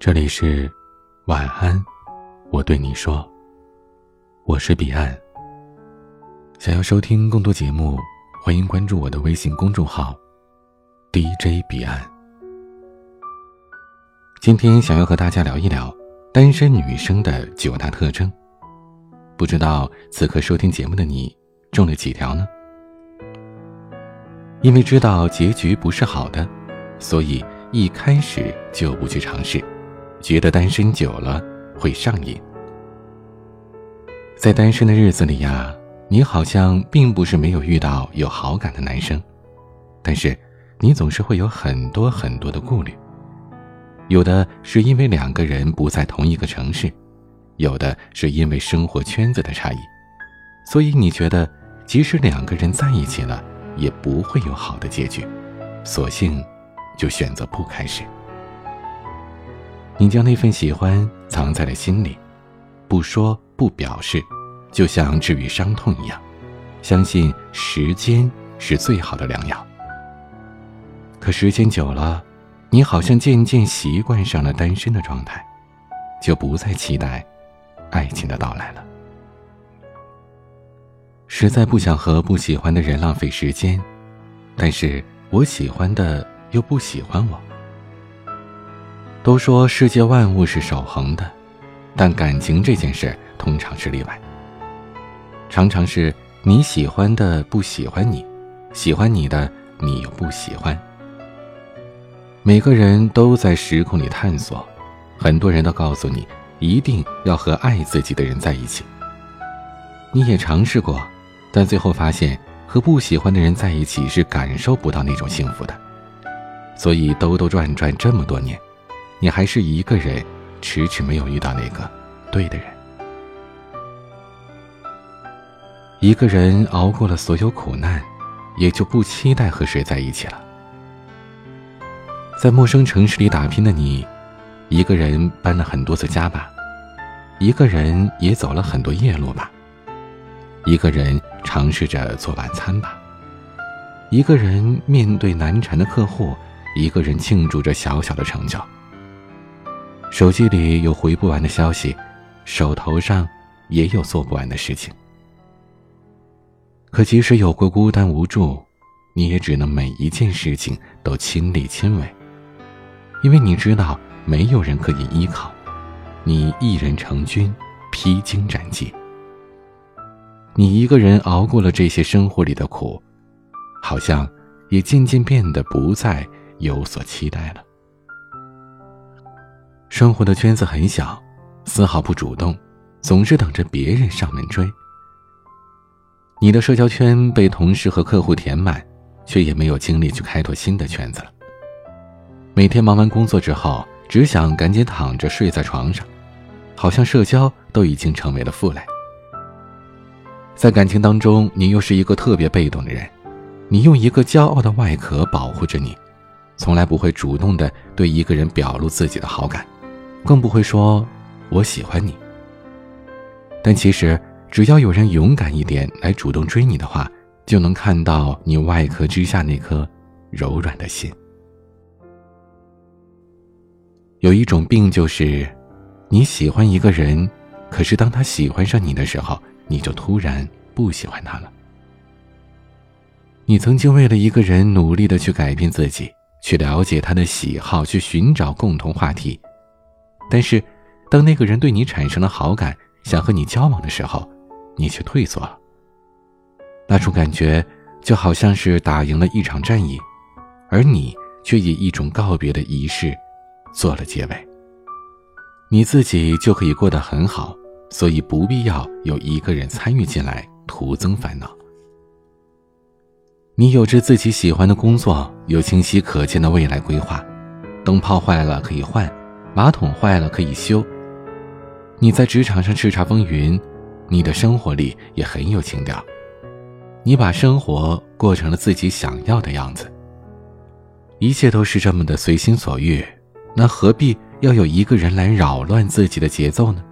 这里是晚安，我对你说，我是彼岸。想要收听更多节目，欢迎关注我的微信公众号 DJ 彼岸。今天想要和大家聊一聊单身女生的九大特征，不知道此刻收听节目的你中了几条呢？因为知道结局不是好的，所以一开始就不去尝试，觉得单身久了会上瘾。在单身的日子里呀，你好像并不是没有遇到有好感的男生，但是你总是会有很多很多的顾虑。有的是因为两个人不在同一个城市，有的是因为生活圈子的差异，所以你觉得即使两个人在一起了。也不会有好的结局，索性就选择不开始。你将那份喜欢藏在了心里，不说不表示，就像治愈伤痛一样，相信时间是最好的良药。可时间久了，你好像渐渐习惯上了单身的状态，就不再期待爱情的到来了。实在不想和不喜欢的人浪费时间，但是我喜欢的又不喜欢我。都说世界万物是守恒的，但感情这件事通常是例外。常常是你喜欢的不喜欢你，喜欢你的你又不喜欢。每个人都在时空里探索，很多人都告诉你一定要和爱自己的人在一起。你也尝试过。但最后发现，和不喜欢的人在一起是感受不到那种幸福的。所以兜兜转转这么多年，你还是一个人，迟迟没有遇到那个对的人。一个人熬过了所有苦难，也就不期待和谁在一起了。在陌生城市里打拼的你，一个人搬了很多次家吧，一个人也走了很多夜路吧。一个人尝试着做晚餐吧，一个人面对难缠的客户，一个人庆祝着小小的成就。手机里有回不完的消息，手头上也有做不完的事情。可即使有过孤单无助，你也只能每一件事情都亲力亲为，因为你知道没有人可以依靠，你一人成军，披荆斩棘。你一个人熬过了这些生活里的苦，好像也渐渐变得不再有所期待了。生活的圈子很小，丝毫不主动，总是等着别人上门追。你的社交圈被同事和客户填满，却也没有精力去开拓新的圈子了。每天忙完工作之后，只想赶紧躺着睡在床上，好像社交都已经成为了负累。在感情当中，你又是一个特别被动的人，你用一个骄傲的外壳保护着你，从来不会主动的对一个人表露自己的好感，更不会说“我喜欢你”。但其实，只要有人勇敢一点来主动追你的话，就能看到你外壳之下那颗柔软的心。有一种病就是，你喜欢一个人，可是当他喜欢上你的时候。你就突然不喜欢他了。你曾经为了一个人努力的去改变自己，去了解他的喜好，去寻找共同话题。但是，当那个人对你产生了好感，想和你交往的时候，你却退缩了。那种感觉就好像是打赢了一场战役，而你却以一种告别的仪式做了结尾。你自己就可以过得很好。所以不必要有一个人参与进来，徒增烦恼。你有着自己喜欢的工作，有清晰可见的未来规划，灯泡坏了可以换，马桶坏了可以修。你在职场上叱咤风云，你的生活里也很有情调。你把生活过成了自己想要的样子，一切都是这么的随心所欲，那何必要有一个人来扰乱自己的节奏呢？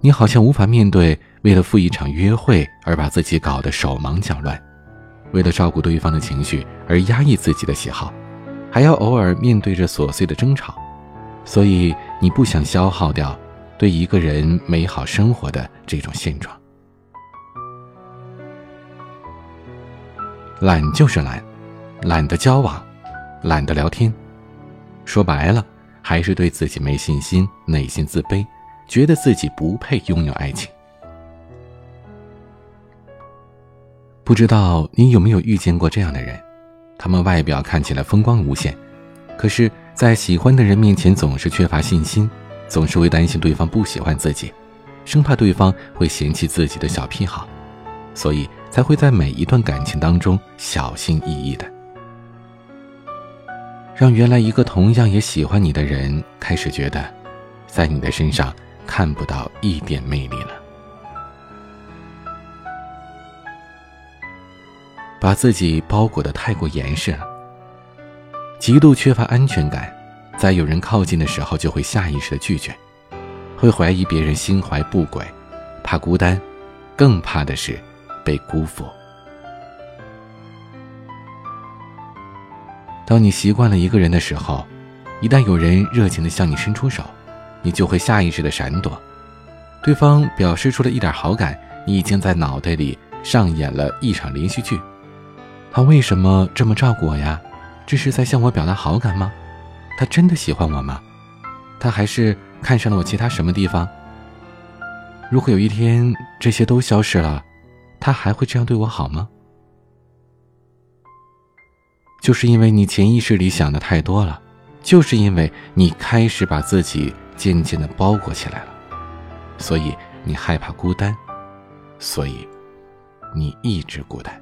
你好像无法面对为了赴一场约会而把自己搞得手忙脚乱，为了照顾对方的情绪而压抑自己的喜好，还要偶尔面对着琐碎的争吵，所以你不想消耗掉对一个人美好生活的这种现状。懒就是懒，懒得交往，懒得聊天，说白了，还是对自己没信心，内心自卑，觉得自己不配拥有爱情。不知道你有没有遇见过这样的人？他们外表看起来风光无限，可是，在喜欢的人面前总是缺乏信心，总是会担心对方不喜欢自己，生怕对方会嫌弃自己的小癖好，所以才会在每一段感情当中小心翼翼的，让原来一个同样也喜欢你的人开始觉得，在你的身上看不到一点魅力了。把自己包裹的太过严实了，极度缺乏安全感，在有人靠近的时候就会下意识的拒绝，会怀疑别人心怀不轨，怕孤单，更怕的是被辜负。当你习惯了一个人的时候，一旦有人热情的向你伸出手，你就会下意识的闪躲，对方表示出了一点好感，你已经在脑袋里上演了一场连续剧。他为什么这么照顾我呀？这是在向我表达好感吗？他真的喜欢我吗？他还是看上了我其他什么地方？如果有一天这些都消失了，他还会这样对我好吗？就是因为你潜意识里想的太多了，就是因为你开始把自己渐渐的包裹起来了，所以你害怕孤单，所以你一直孤单。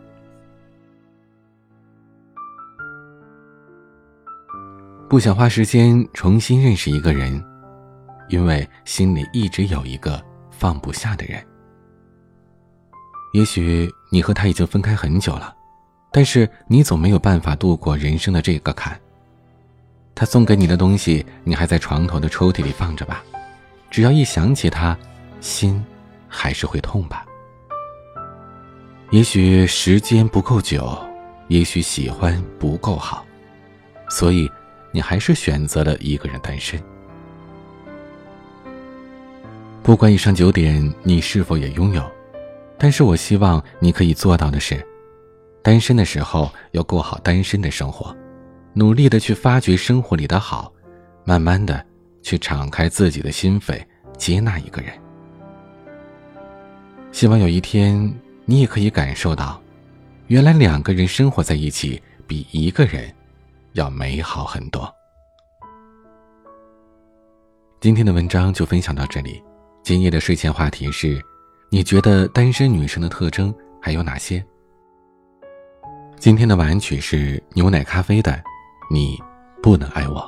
不想花时间重新认识一个人，因为心里一直有一个放不下的人。也许你和他已经分开很久了，但是你总没有办法度过人生的这个坎。他送给你的东西，你还在床头的抽屉里放着吧？只要一想起他，心还是会痛吧？也许时间不够久，也许喜欢不够好，所以。你还是选择了一个人单身。不管以上九点你是否也拥有，但是我希望你可以做到的是，单身的时候要过好单身的生活，努力的去发掘生活里的好，慢慢的去敞开自己的心扉，接纳一个人。希望有一天你也可以感受到，原来两个人生活在一起比一个人。要美好很多。今天的文章就分享到这里。今夜的睡前话题是：你觉得单身女生的特征还有哪些？今天的晚安曲是牛奶咖啡的《你不能爱我》。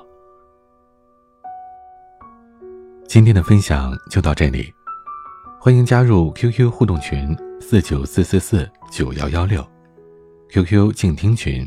今天的分享就到这里，欢迎加入 QQ 互动群四九四四四九幺幺六，QQ 静听群。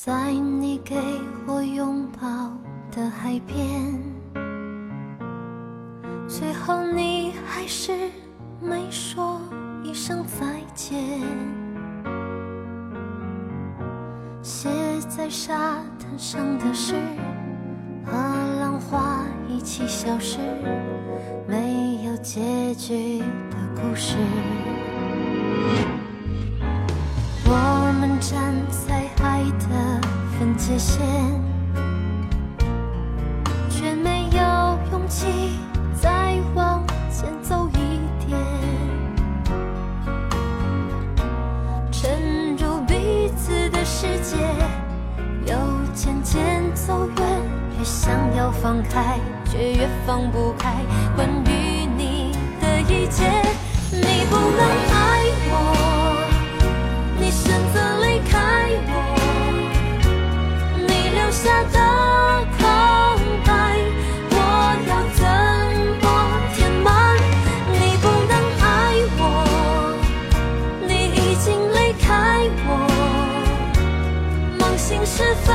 在你给我拥抱的海边，最后你还是没说一声再见。写在沙滩上的诗，和浪花一起消失，没有结局的故事。界限，却没有勇气再往前走一点。沉入彼此的世界，又渐渐走远，越想要放开，却越放不开。关于你的一切，你不能爱我，你选择下的空白我要怎么？填满你不能爱我你已经离开我梦醒时分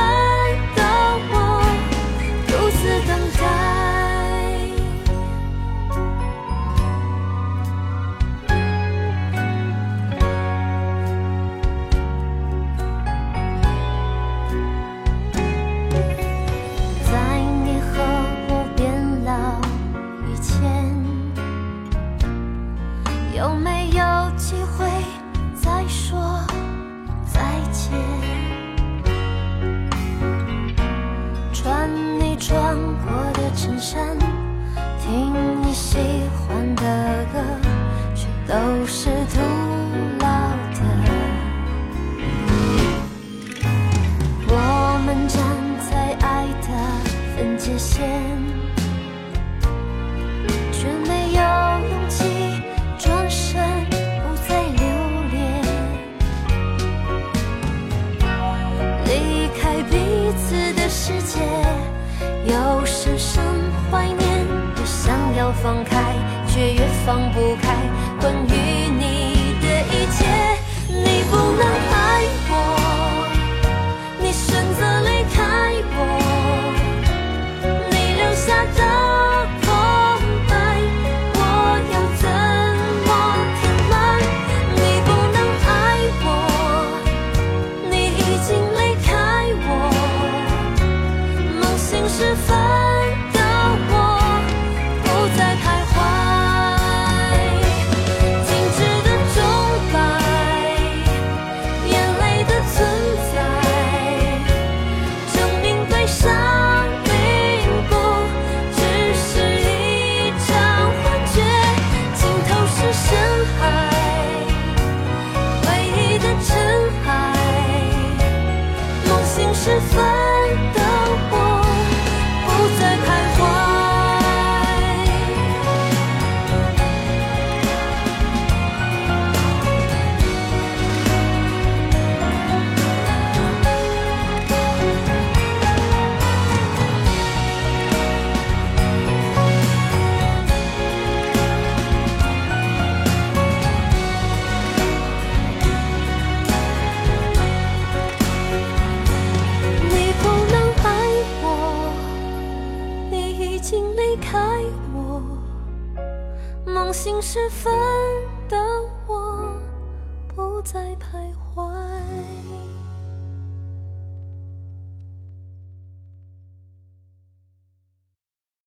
有没有机会再说再见？穿你穿过的衬衫，听你喜欢的歌，却都是徒劳的。我们站在爱的分界线。界又深深怀念越想要放开却越放不开。关于十分的